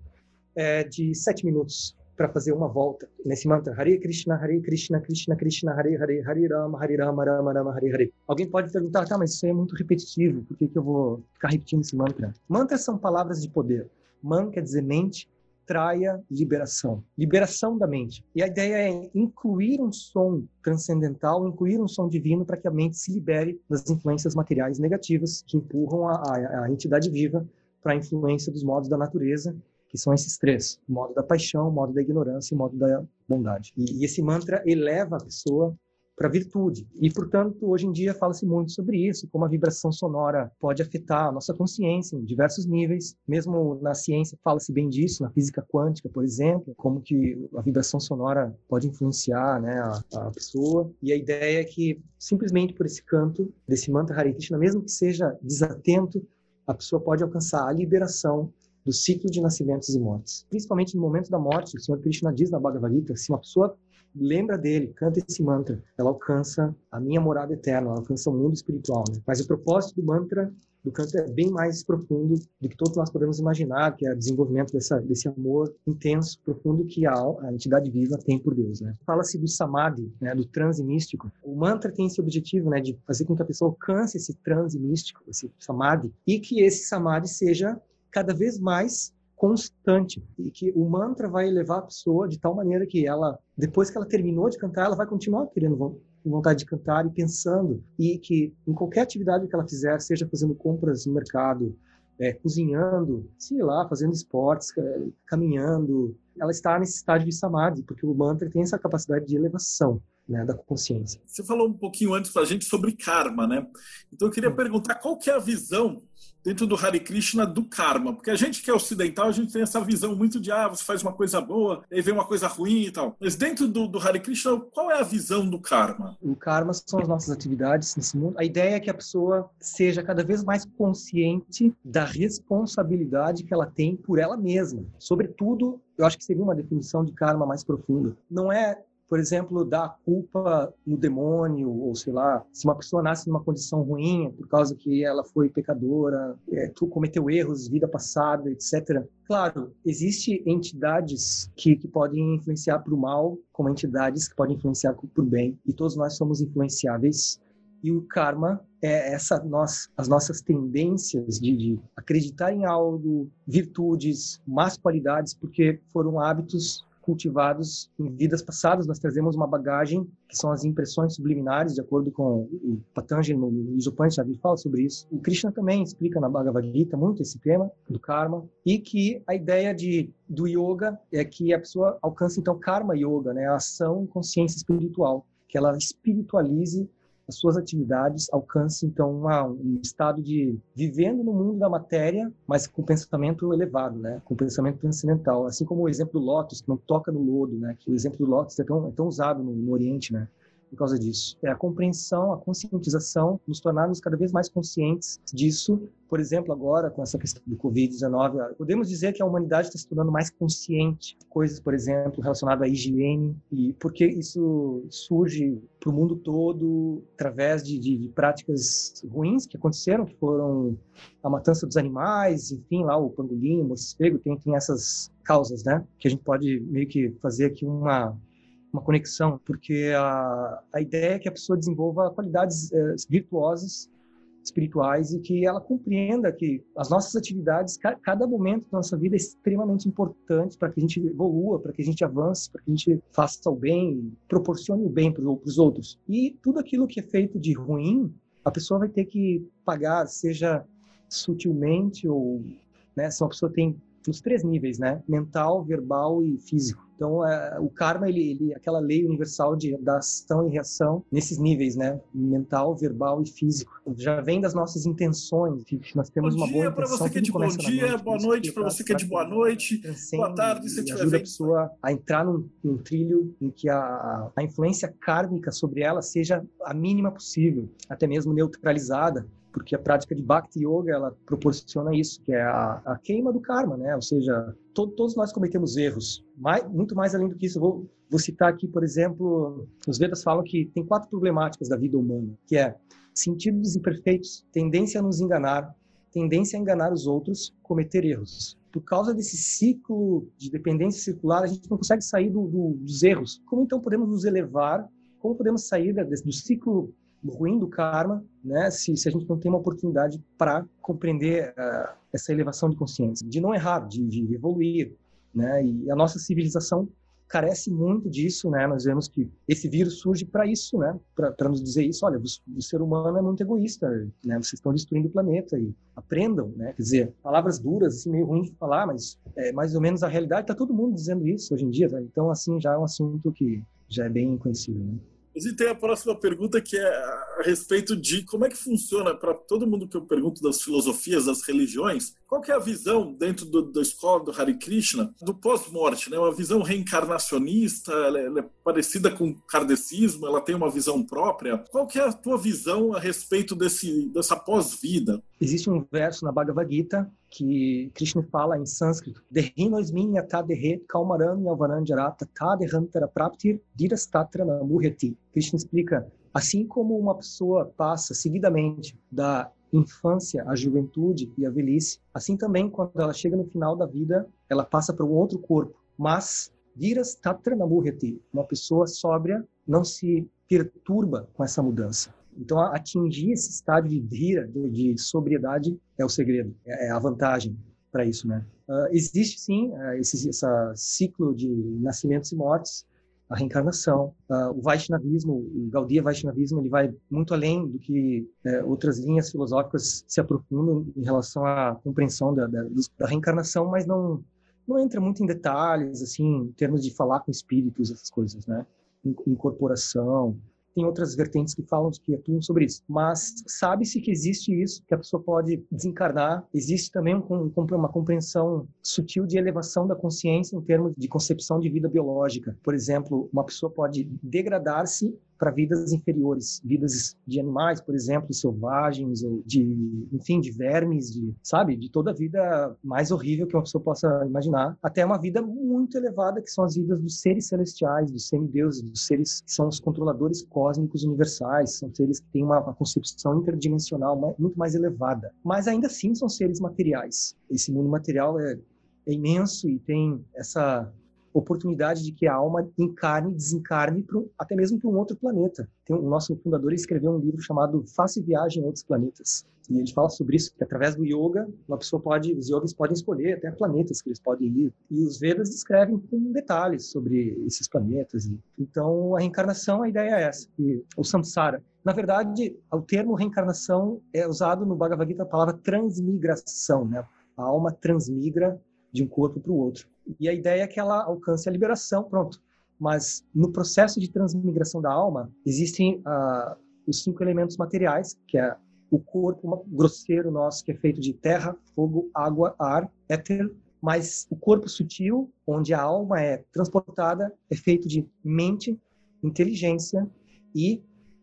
é de sete minutos para fazer uma volta nesse mantra Hare Krishna, Hare Krishna, Krishna Krishna, Hare Hare, Hare Rama, Hare Rama, Rama Rama, Hare Hare. Alguém pode perguntar, tá, mas isso é muito repetitivo, por que, que eu vou ficar repetindo esse mantra? Mantras são palavras de poder. Man quer dizer mente, traia liberação, liberação da mente. E a ideia é incluir um som transcendental, incluir um som divino para que a mente se libere das influências materiais negativas que empurram a, a, a entidade viva para a influência dos modos da natureza, que são esses três: o modo da paixão, o modo da ignorância e o modo da bondade. E, e esse mantra eleva a pessoa para a virtude. E, portanto, hoje em dia fala-se muito sobre isso, como a vibração sonora pode afetar a nossa consciência em diversos níveis. Mesmo na ciência fala-se bem disso, na física quântica, por exemplo, como que a vibração sonora pode influenciar né, a, a pessoa. E a ideia é que, simplesmente por esse canto, desse mantra Hare Krishna, mesmo que seja desatento, a pessoa pode alcançar a liberação do ciclo de nascimentos e mortes. Principalmente no momento da morte, o Senhor Krishna diz na Bhagavad Gita, se uma pessoa lembra dele, canta esse mantra, ela alcança a minha morada eterna, ela alcança o mundo espiritual. Né? Mas o propósito do mantra, do canto, é bem mais profundo do que todos nós podemos imaginar, que é o desenvolvimento dessa, desse amor intenso, profundo que a, a entidade viva tem por Deus. Né? Fala-se do samadhi, né, do transe místico. O mantra tem esse objetivo né, de fazer com que a pessoa alcance esse transe místico, esse samadhi, e que esse samadhi seja cada vez mais constante e que o mantra vai elevar a pessoa de tal maneira que ela, depois que ela terminou de cantar, ela vai continuar querendo vontade de cantar e pensando e que em qualquer atividade que ela fizer, seja fazendo compras no mercado, é, cozinhando, sei lá, fazendo esportes, caminhando, ela está nesse estágio de samadhi, porque o mantra tem essa capacidade de elevação né, da consciência. Você falou um pouquinho antes para a gente sobre karma, né? Então eu queria perguntar qual que é a visão dentro do Hare Krishna do karma, porque a gente que é ocidental, a gente tem essa visão muito de ah, você faz uma coisa boa, aí vem uma coisa ruim e tal. Mas dentro do, do Hare Krishna, qual é a visão do karma? O karma são as nossas atividades nesse mundo. A ideia é que a pessoa seja cada vez mais consciente da responsabilidade que ela tem por ela mesma. Sobretudo, eu acho que seria uma definição de karma mais profunda. Não é por exemplo, dar culpa no demônio, ou sei lá, se uma pessoa nasce numa condição ruim por causa que ela foi pecadora, é, cometeu erros vida passada, etc. Claro, existem entidades que, que podem influenciar para o mal, como entidades que podem influenciar para o bem, e todos nós somos influenciáveis. E o karma é essa nós, as nossas tendências de, de acreditar em algo, virtudes, más qualidades, porque foram hábitos cultivados em vidas passadas. Nós trazemos uma bagagem que são as impressões subliminares, de acordo com o Patanjali no Upanishad, ele fala sobre isso. O Krishna também explica na Bhagavad Gita muito esse tema do karma e que a ideia de do yoga é que a pessoa alcance então karma yoga, né, a ação consciência espiritual, que ela espiritualize as suas atividades alcance então uma, um estado de vivendo no mundo da matéria, mas com pensamento elevado, né? Com pensamento transcendental, assim como o exemplo do lótus que não toca no lodo, né? Que o exemplo do lótus é tão, é tão usado no, no Oriente, né? Por causa disso. É a compreensão, a conscientização, nos tornarmos cada vez mais conscientes disso. Por exemplo, agora com essa questão do Covid-19, podemos dizer que a humanidade está se tornando mais consciente. Coisas, por exemplo, relacionadas à higiene, e porque isso surge para o mundo todo através de, de, de, práticas ruins que aconteceram, que foram a matança dos animais, enfim, lá o pangolim, o morcego, tem, tem essas causas, né? Que a gente pode meio que fazer aqui uma uma conexão, porque a, a ideia é que a pessoa desenvolva qualidades é, virtuosas, espirituais e que ela compreenda que as nossas atividades, ca, cada momento da nossa vida é extremamente importante para que a gente evolua, para que a gente avance, para que a gente faça o bem, proporcione o bem para os outros. E tudo aquilo que é feito de ruim, a pessoa vai ter que pagar, seja sutilmente ou né, se uma pessoa tem nos três níveis, né? Mental, verbal e físico. Então, é, o karma, ele, ele, aquela lei universal de, da ação e reação nesses níveis, né? Mental, verbal e físico. Já vem das nossas intenções, nós temos bom uma boa intenção. Bom dia para você que é de bom dia, boa noite para você que é de boa noite, boa tarde se tiver ajuda a pessoa a entrar num, num trilho em que a, a influência kármica sobre ela seja a mínima possível, até mesmo neutralizada porque a prática de Bhakti Yoga ela proporciona isso, que é a, a queima do karma, né? Ou seja, to, todos nós cometemos erros. Muito mais além do que isso, vou, vou citar aqui, por exemplo, os Vedas falam que tem quatro problemáticas da vida humana, que é sentidos imperfeitos, tendência a nos enganar, tendência a enganar os outros, cometer erros. Por causa desse ciclo de dependência circular, a gente não consegue sair do, do, dos erros. Como então podemos nos elevar? Como podemos sair do ciclo ruim do karma, né? Se, se a gente não tem uma oportunidade para compreender uh, essa elevação de consciência, de não errar, de, de evoluir, né? E a nossa civilização carece muito disso, né? Nós vemos que esse vírus surge para isso, né? Para nos dizer isso, olha, o, o, ser humano é muito egoísta, né? Vocês estão destruindo o planeta e aprendam, né? Quer dizer, palavras duras, assim, meio ruim de falar, mas é mais ou menos a realidade. Está todo mundo dizendo isso hoje em dia, tá? então assim já é um assunto que já é bem conhecido. Né? E tem a próxima pergunta que é a respeito de como é que funciona para todo mundo que eu pergunto das filosofias, das religiões, qual que é a visão dentro do, da escola do Hare Krishna do pós-morte, né? Uma visão reencarnacionista, ela é, ela é, parecida com o kardecismo, ela tem uma visão própria. Qual que é a tua visão a respeito desse dessa pós-vida? Existe um verso na Bhagavad Gita que Krishna fala em sânscrito. Krishna explica, assim como uma pessoa passa seguidamente da infância à juventude e à velhice, assim também quando ela chega no final da vida, ela passa para um outro corpo. Mas uma pessoa sóbria, não se perturba com essa mudança. Então, atingir esse estágio de vira, de, de sobriedade, é o segredo, é, é a vantagem para isso, né? Uh, existe sim uh, esse ciclo de nascimentos e mortes, a reencarnação, uh, o Vaishnavismo, o Gaudiya Vaishnavismo, ele vai muito além do que uh, outras linhas filosóficas se aprofundam em relação à compreensão da, da, da, reencarnação, mas não não entra muito em detalhes, assim, em termos de falar com espíritos, essas coisas, né? Incorporação, tem outras vertentes que falam, que atuam sobre isso. Mas sabe-se que existe isso, que a pessoa pode desencarnar. Existe também um, uma compreensão sutil de elevação da consciência em termos de concepção de vida biológica. Por exemplo, uma pessoa pode degradar-se para vidas inferiores, vidas de animais, por exemplo, selvagens ou de, enfim, de vermes, de, sabe, de toda a vida mais horrível que uma pessoa possa imaginar, até uma vida muito elevada que são as vidas dos seres celestiais, dos semideuses, dos seres que são os controladores cósmicos universais, são seres que têm uma, concepção interdimensional muito mais elevada, mas ainda assim são seres materiais. Esse mundo material é, é imenso e tem essa oportunidade de que a alma encarne, desencarne pro, até mesmo para um outro planeta. Tem o nosso fundador escreveu um livro chamado Faça Viagem a Outros Planetas. E ele fala sobre isso, que através do yoga, uma pessoa pode, os yogis podem escolher até planetas que eles podem ir. E os Vedas descrevem com detalhes sobre esses planetas. Então, a reencarnação, a ideia é essa, o samsara. Na verdade, o termo reencarnação é usado no Bhagavad Gita a palavra transmigração, né? A alma transmigra de um corpo para o outro. E a ideia é que ela alcance a liberação, pronto. Mas no processo de transmigração da alma, existem uh, os cinco elementos materiais, que é o corpo grosseiro nosso, que é feito de terra, fogo, água, ar, éter, mas o corpo sutil, onde a alma é transportada, é feito de mente, inteligência e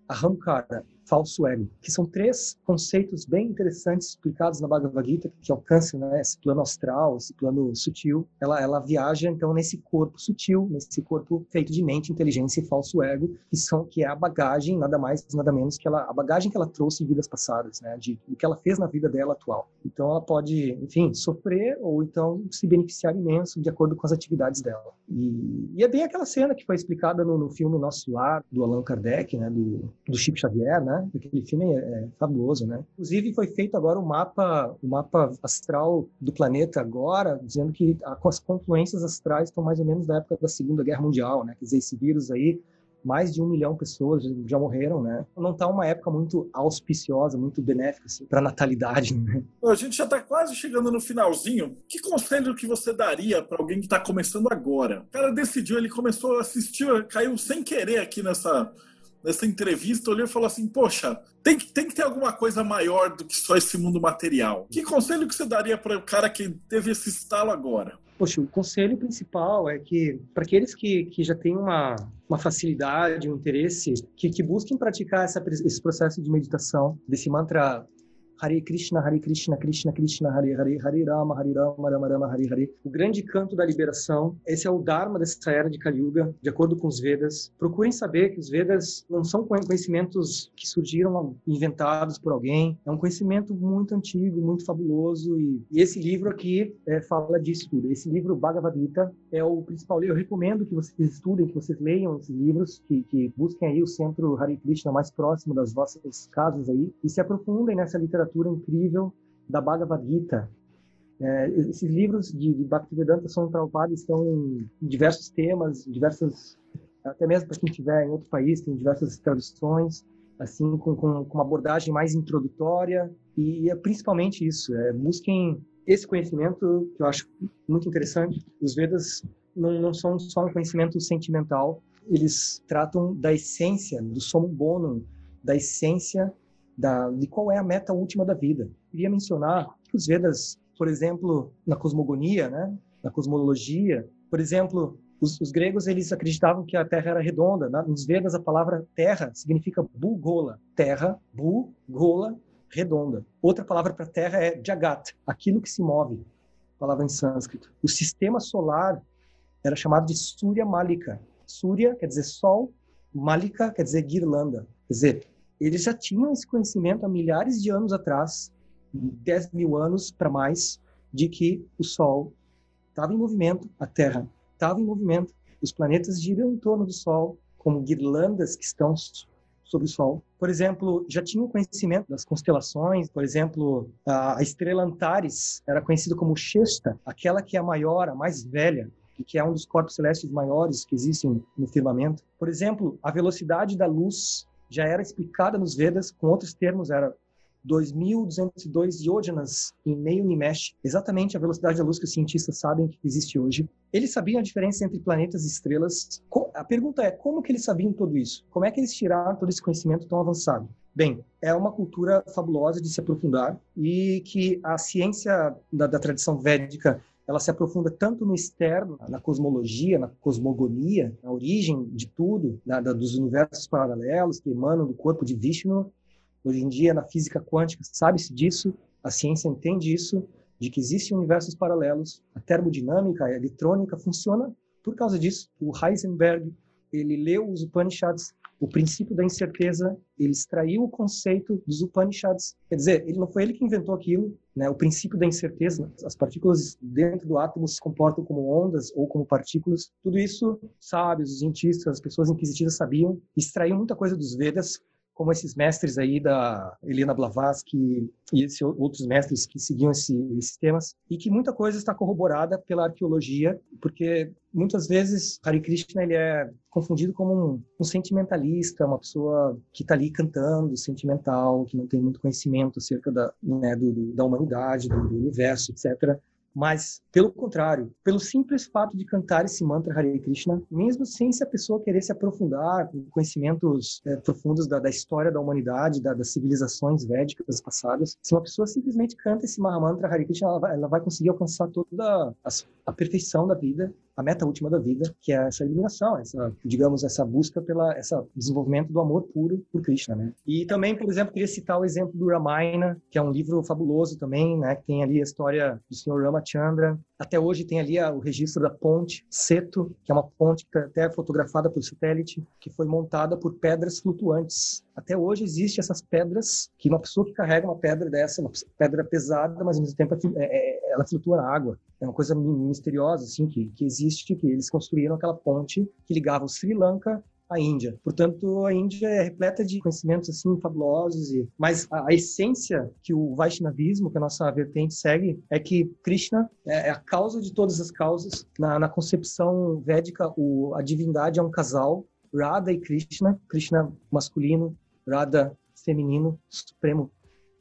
ahamkara, falso ego, que são três conceitos bem interessantes explicados na Bhagavad Gita, que alcançam né, esse plano astral, esse plano sutil. Ela, ela viaja então nesse corpo sutil, nesse corpo feito de mente, inteligência e falso ego, que são que é a bagagem, nada mais, nada menos que ela, a bagagem que ela trouxe em vidas passadas, né, de o que ela fez na vida dela atual. Então ela pode, enfim, sofrer ou então se beneficiar imenso de acordo com as atividades dela. E, e é bem aquela cena que foi explicada no, no filme Nosso Lar do Allan Kardec, né, do, do Chico Xavier, né? Né? Aquele filme é, é fabuloso, né? Inclusive foi feito agora o mapa, o mapa astral do planeta agora, dizendo que as confluências astrais estão mais ou menos da época da Segunda Guerra Mundial, né? Quer dizer, esse vírus aí mais de um milhão de pessoas já morreram, né? Não está uma época muito auspiciosa, muito benéfica assim, para a natalidade. Né? A gente já está quase chegando no finalzinho. Que conselho que você daria para alguém que está começando agora? O cara decidiu, ele começou a assistir, caiu sem querer aqui nessa nessa entrevista, olhou e falou assim: Poxa, tem que, tem que ter alguma coisa maior do que só esse mundo material. Que conselho que você daria para o cara que teve esse estalo agora? Poxa, o conselho principal é que, para aqueles que, que já têm uma, uma facilidade, um interesse, que, que busquem praticar essa, esse processo de meditação, desse mantra Hare Krishna, Hare Krishna, Krishna Krishna, Hare Hare, Hare Rama, Hare Rama, Rama Rama, Hare Hare. O grande canto da liberação. Esse é o Dharma dessa era de Kali Yuga, de acordo com os Vedas. Procurem saber que os Vedas não são conhecimentos que surgiram inventados por alguém. É um conhecimento muito antigo, muito fabuloso. E, e esse livro aqui é, fala disso tudo. Esse livro, Bhagavad Gita, é o principal. Eu recomendo que vocês estudem, que vocês leiam esses livros, que, que busquem aí o centro Hare Krishna mais próximo das vossas casas aí e se aprofundem nessa literatura incrível da Bhagavad Gita. É, esses livros de, de Bhaktivedanta são Prabhupada estão em diversos temas, diversas até mesmo para quem estiver em outro país tem diversas traduções assim com, com, com uma abordagem mais introdutória e é principalmente isso é, busquem esse conhecimento que eu acho muito interessante os Vedas não, não são só um conhecimento sentimental eles tratam da essência do summum bonum da essência da, de qual é a meta última da vida. Queria mencionar que os Vedas, por exemplo, na cosmogonia, né, na cosmologia, por exemplo, os, os, gregos eles acreditavam que a Terra era redonda. Né? Nos Vedas a palavra Terra significa Bugola, Terra, Bu-gola, redonda. Outra palavra para Terra é Jagat, aquilo que se move, palavra em sânscrito. O sistema solar era chamado de Surya Malika. Surya quer dizer sol, Malika quer dizer guirlanda. Quer dizer, eles já tinham esse conhecimento há milhares de anos atrás, 10 mil anos para mais, de que o Sol estava em movimento, a Terra estava em movimento, os planetas giram em torno do Sol como guirlandas que estão sobre o Sol. Por exemplo, já tinham conhecimento das constelações. Por exemplo, a estrela Antares era conhecida como Shesta, aquela que é a maior, a mais velha, e que é um dos corpos celestes maiores que existem no firmamento. Por exemplo, a velocidade da luz já era explicada nos Vedas com outros termos, era 2.202 yojanas em meio Nimesh, exatamente a velocidade da luz que os cientistas sabem que existe hoje. Eles sabiam a diferença entre planetas e estrelas. A pergunta é, como que eles sabiam tudo isso? Como é que eles tiraram todo esse conhecimento tão avançado? Bem, é uma cultura fabulosa de se aprofundar e que a ciência da, da tradição védica ela se aprofunda tanto no externo, na cosmologia, na cosmogonia, na origem de tudo, da, dos universos paralelos que emanam do corpo de Vishnu, Hoje em dia, na física quântica, sabe-se disso, a ciência entende isso, de que existem universos paralelos, a termodinâmica, a eletrônica funciona por causa disso. O Heisenberg, ele leu os Upanishads, o princípio da incerteza, ele extraiu o conceito dos Upanishads. Quer dizer, ele não foi ele que inventou aquilo, né? O princípio da incerteza, as partículas dentro do átomo se comportam como ondas ou como partículas. Tudo isso, sábios, os cientistas, as pessoas inquisitivas sabiam, extraiu muita coisa dos Vedas, como esses mestres aí da Helena Blavatsky e esses outros mestres que seguiam esse, esses temas, e que muita coisa está corroborada pela arqueologia, porque muitas vezes Hare Krishna ele é confundido como um, um sentimentalista, uma pessoa que está ali cantando, sentimental, que não tem muito conhecimento acerca da, né, do, da humanidade, do, do universo, etc. Mas, pelo contrário, pelo simples fato de cantar esse mantra Hare Krishna, mesmo sem se a pessoa querer se aprofundar com conhecimentos é, profundos da, da, história da humanidade, da, das civilizações védicas passadas, se uma pessoa simplesmente canta esse mantra Hare Krishna, ela vai, ela vai conseguir alcançar toda a, a perfeição da vida a meta última da vida, que é essa iluminação, essa, digamos, essa busca pela essa desenvolvimento do amor puro por Krishna, né? E também, por exemplo, queria citar o exemplo do Ramayana, que é um livro fabuloso também, né? Que tem ali a história do Sr. Ramachandra. Até hoje tem ali o registro da ponte Seto, que é uma ponte que é até fotografada por satélite, que foi montada por pedras flutuantes. Até hoje existe essas pedras que uma pessoa que carrega uma pedra dessa, uma pedra pesada, mas ao mesmo tempo é, é, ela flutua na água. É uma coisa misteriosa, assim, que, que existe, que eles construíram aquela ponte que ligava o Sri Lanka à Índia. Portanto, a Índia é repleta de conhecimentos assim fabulosos e mas a, a, essência que o Vaishnavismo, que a nossa vertente segue, é que Krishna é, é a causa de todas as causas. Na, na concepção védica, o, a divindade é um casal, Radha e Krishna, Krishna masculino, Radha feminino, supremo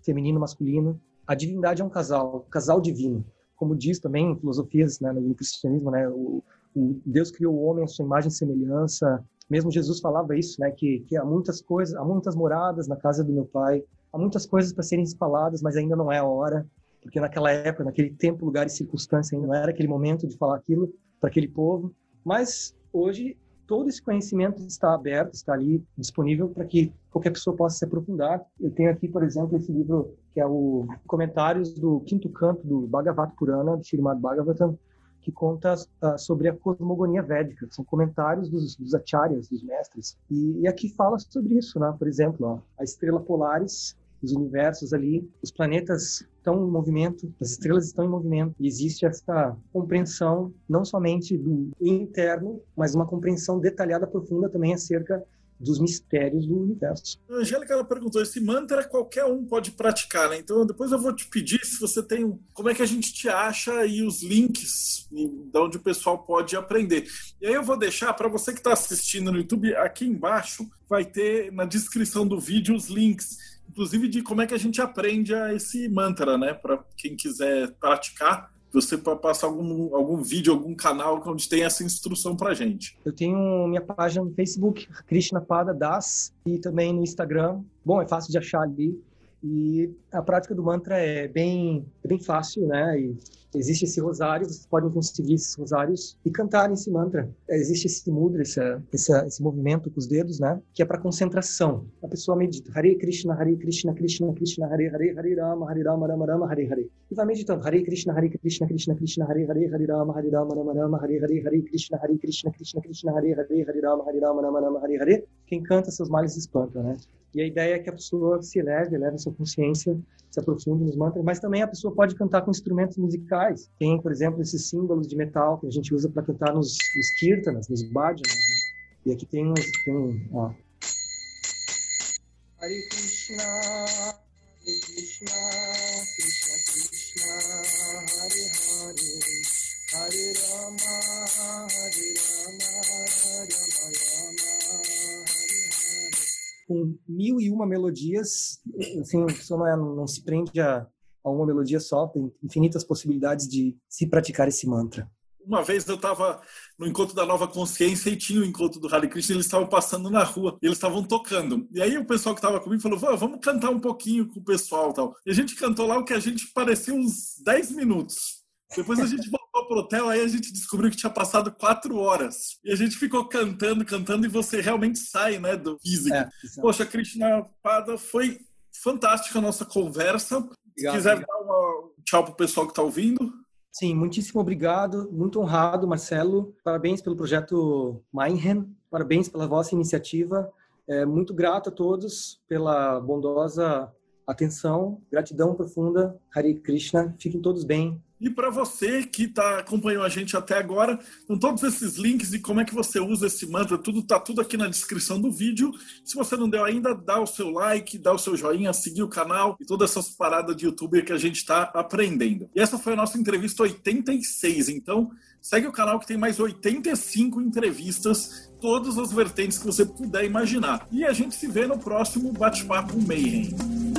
feminino masculino. A divindade é um casal, casal divino como diz também em filosofias né, no cristianismo, né, o, o Deus criou o homem à sua imagem e semelhança. Mesmo Jesus falava isso, né, que, que há muitas coisas, há muitas moradas na casa do meu Pai, há muitas coisas para serem faladas, mas ainda não é a hora, porque naquela época, naquele tempo, lugar e circunstância, ainda não era aquele momento de falar aquilo para aquele povo. Mas hoje todo esse conhecimento está aberto, está ali disponível para que qualquer pessoa possa se aprofundar. Eu tenho aqui, por exemplo, esse livro que é o Comentários do Quinto Canto do Bhagavad Purana, do Srimad Bhagavatam, que conta uh, sobre a cosmogonia védica. São comentários dos, dos acharyas, dos mestres. E, e, aqui fala sobre isso, né? Por exemplo, ó, a estrela Polaris, os universos ali, os planetas estão em movimento, as estrelas estão em movimento. E existe essa compreensão não somente do interno, mas uma compreensão detalhada, profunda também acerca dos mistérios do universo. A Angélica ela perguntou: esse mantra qualquer um pode praticar, né? Então depois eu vou te pedir se você tem. Como é que a gente te acha e os links de onde o pessoal pode aprender. E aí eu vou deixar para você que está assistindo no YouTube, aqui embaixo vai ter na descrição do vídeo os links, inclusive de como é que a gente aprende esse mantra, né? Para quem quiser praticar você passa algum, algum vídeo, algum canal onde tem essa instrução para gente. Eu tenho minha página no Facebook, Krishna Pada Das, e também no Instagram. Bom, é fácil de achar ali. E a prática do mantra é bem, é bem fácil, né? E existe esse rosário, vocês podem conseguir esses rosários e cantar esse mantra. Existe esse mudra, esse, esse, esse movimento com os dedos, né? Que é para concentração. A pessoa medita Hare Krishna, Hare Krishna, Krishna Krishna, Hare Hare, Hare Rama, Hare Rama, Rama Rama, Hare Hare. E vai meditando Hare Krishna, Hare Krishna, Krishna Krishna, Hare Hare, Hare Rama, Hare Rama, Rama Rama, Hare Hare, Hare Krishna, Hare Krishna, Krishna Krishna, Hare Hare, Hare Rama, Hare Rama, Rama Rama, Hare Hare. Quem canta seus males espanta, né? E a ideia é que a pessoa se eleve, eleve a sua consciência, se aprofunde nos mantras, mas também a pessoa pode cantar com instrumentos musicais. Tem, por exemplo, esses símbolos de metal que a gente usa para cantar nos, nos kirtanas, nos bhajanas. Né? E aqui tem, uns, tem ó, Hare Krishna, Hare Krishna, Krishna Krishna, Hare Hare, Hare Rama, Hare Rama, Rama Rama. Com mil e uma melodias, assim, a pessoa não, é, não se prende a, a uma melodia só, tem infinitas possibilidades de se praticar esse mantra uma vez eu estava no encontro da Nova Consciência e tinha o encontro do Hare Krishna, eles estavam passando na rua, eles estavam tocando. E aí o pessoal que estava comigo falou: vamos cantar um pouquinho com o pessoal tal. E a gente cantou lá o que a gente parecia uns 10 minutos. Depois a gente voltou pro hotel, aí a gente descobriu que tinha passado quatro horas. E a gente ficou cantando, cantando, e você realmente sai, né, do físico. É, Poxa, Krishna Pada, foi fantástica a nossa conversa. Obrigado, Se quiser obrigado. dar um tchau pro pessoal que tá ouvindo. Sim, muitíssimo obrigado, muito honrado, Marcelo. Parabéns pelo projeto Mainhen, parabéns pela vossa iniciativa. É, muito grato a todos pela bondosa atenção, gratidão profunda. Hare Krishna, fiquem todos bem. E para você que tá, acompanhou a gente até agora, com todos esses links e como é que você usa esse mantra, tudo tá tudo aqui na descrição do vídeo. Se você não deu ainda, dá o seu like, dá o seu joinha, seguir o canal e todas essas paradas de youtuber que a gente está aprendendo. E essa foi a nossa entrevista 86, então segue o canal que tem mais 85 entrevistas, todas as vertentes que você puder imaginar. E a gente se vê no próximo Bate-Papo Mayhem.